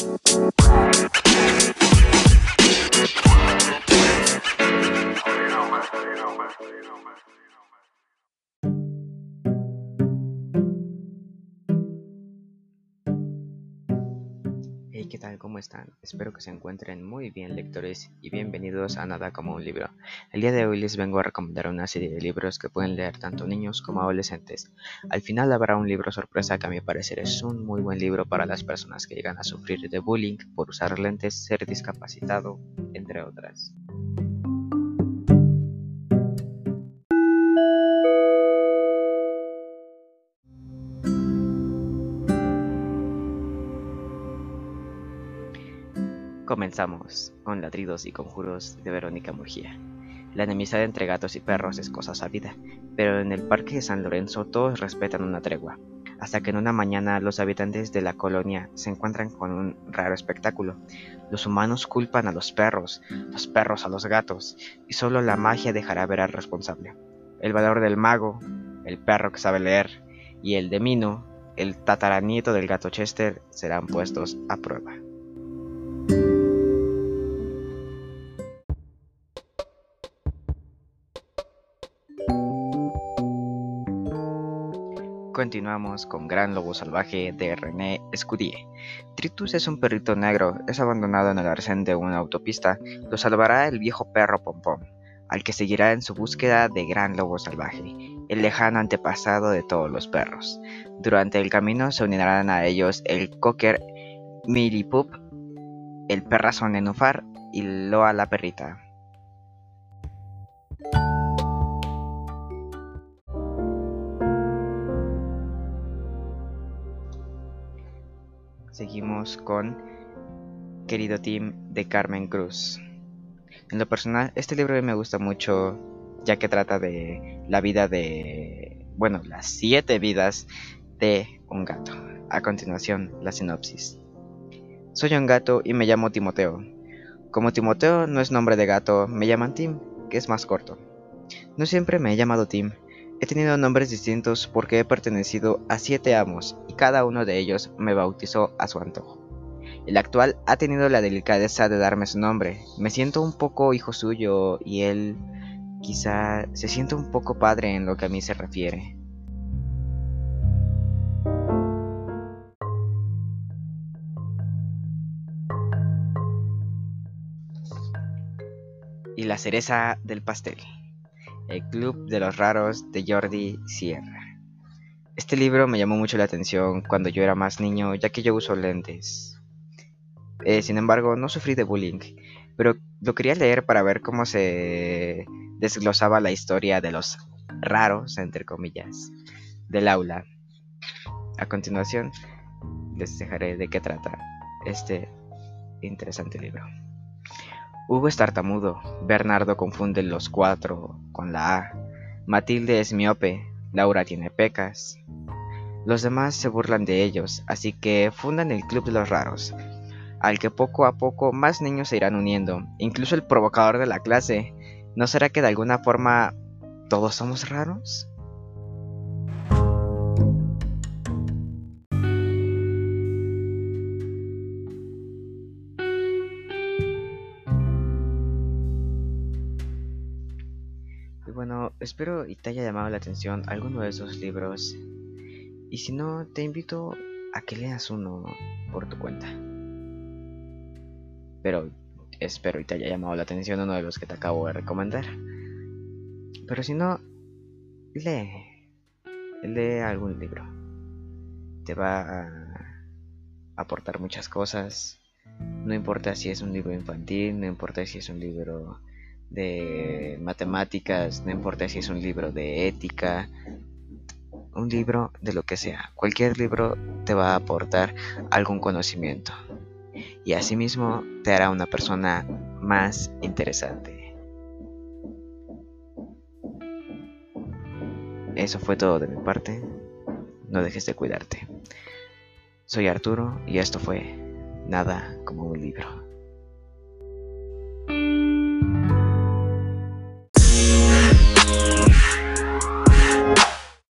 Bye. ¿Qué tal? ¿Cómo están? Espero que se encuentren muy bien lectores y bienvenidos a Nada como un libro. El día de hoy les vengo a recomendar una serie de libros que pueden leer tanto niños como adolescentes. Al final habrá un libro sorpresa que a mi parecer es un muy buen libro para las personas que llegan a sufrir de bullying por usar lentes, ser discapacitado, entre otras. Comenzamos con ladridos y conjuros de Verónica Murgía. La enemistad entre gatos y perros es cosa sabida, pero en el parque de San Lorenzo todos respetan una tregua, hasta que en una mañana los habitantes de la colonia se encuentran con un raro espectáculo. Los humanos culpan a los perros, los perros a los gatos, y solo la magia dejará ver al responsable. El valor del mago, el perro que sabe leer, y el de Mino, el tataranieto del gato Chester, serán puestos a prueba. Continuamos con Gran Lobo Salvaje de René Escudie. Tritus es un perrito negro, es abandonado en el arcén de una autopista, lo salvará el viejo perro Pompón, al que seguirá en su búsqueda de Gran Lobo Salvaje, el lejano antepasado de todos los perros. Durante el camino se unirán a ellos el cocker Milipup, el perrazo Nenufar y Loa la perrita. Seguimos con Querido Team de Carmen Cruz. En lo personal, este libro me gusta mucho ya que trata de la vida de, bueno, las siete vidas de un gato. A continuación, la sinopsis. Soy un gato y me llamo Timoteo. Como Timoteo no es nombre de gato, me llaman Tim, que es más corto. No siempre me he llamado Tim, He tenido nombres distintos porque he pertenecido a siete amos y cada uno de ellos me bautizó a su antojo. El actual ha tenido la delicadeza de darme su nombre. Me siento un poco hijo suyo y él quizá se siente un poco padre en lo que a mí se refiere. Y la cereza del pastel. El Club de los Raros de Jordi Sierra. Este libro me llamó mucho la atención cuando yo era más niño, ya que yo uso lentes. Eh, sin embargo, no sufrí de bullying, pero lo quería leer para ver cómo se desglosaba la historia de los raros, entre comillas, del aula. A continuación, les dejaré de qué trata este interesante libro. Hugo es tartamudo, Bernardo confunde los cuatro con la A, Matilde es miope, Laura tiene pecas. Los demás se burlan de ellos, así que fundan el Club de los Raros, al que poco a poco más niños se irán uniendo, incluso el provocador de la clase. ¿No será que de alguna forma todos somos raros? Bueno, espero y te haya llamado la atención alguno de esos libros. Y si no, te invito a que leas uno por tu cuenta. Pero espero y te haya llamado la atención uno de los que te acabo de recomendar. Pero si no, lee. Lee algún libro. Te va a aportar muchas cosas. No importa si es un libro infantil, no importa si es un libro de matemáticas, no importa si es un libro de ética, un libro de lo que sea. Cualquier libro te va a aportar algún conocimiento y asimismo te hará una persona más interesante. Eso fue todo de mi parte. No dejes de cuidarte. Soy Arturo y esto fue Nada como un libro.